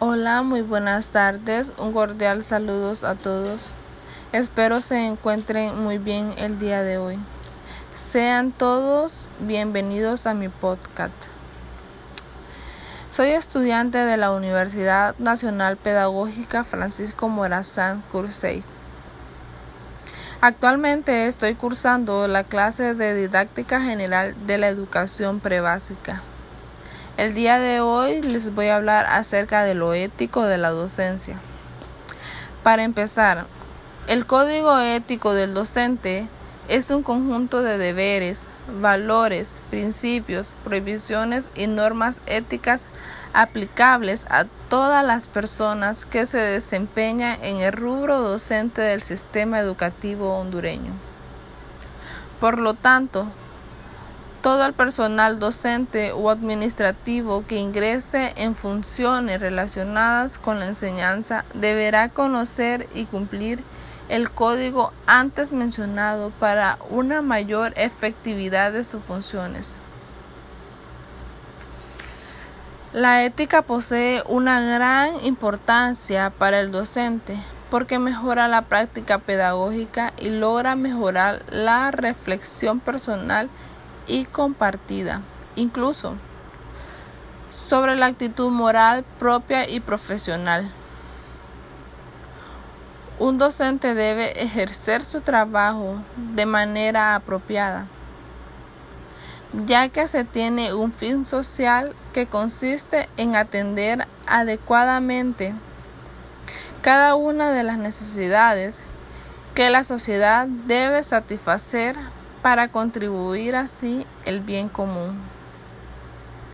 Hola, muy buenas tardes. Un cordial saludos a todos. Espero se encuentren muy bien el día de hoy. Sean todos bienvenidos a mi podcast. Soy estudiante de la Universidad Nacional Pedagógica Francisco Morazán Cursey. Actualmente estoy cursando la clase de didáctica general de la educación prebásica. El día de hoy les voy a hablar acerca de lo ético de la docencia. Para empezar, el código ético del docente es un conjunto de deberes, valores, principios, prohibiciones y normas éticas aplicables a todas las personas que se desempeñan en el rubro docente del sistema educativo hondureño. Por lo tanto, todo el personal docente o administrativo que ingrese en funciones relacionadas con la enseñanza deberá conocer y cumplir el código antes mencionado para una mayor efectividad de sus funciones. La ética posee una gran importancia para el docente porque mejora la práctica pedagógica y logra mejorar la reflexión personal y compartida, incluso sobre la actitud moral propia y profesional. Un docente debe ejercer su trabajo de manera apropiada, ya que se tiene un fin social que consiste en atender adecuadamente cada una de las necesidades que la sociedad debe satisfacer para contribuir así el bien común.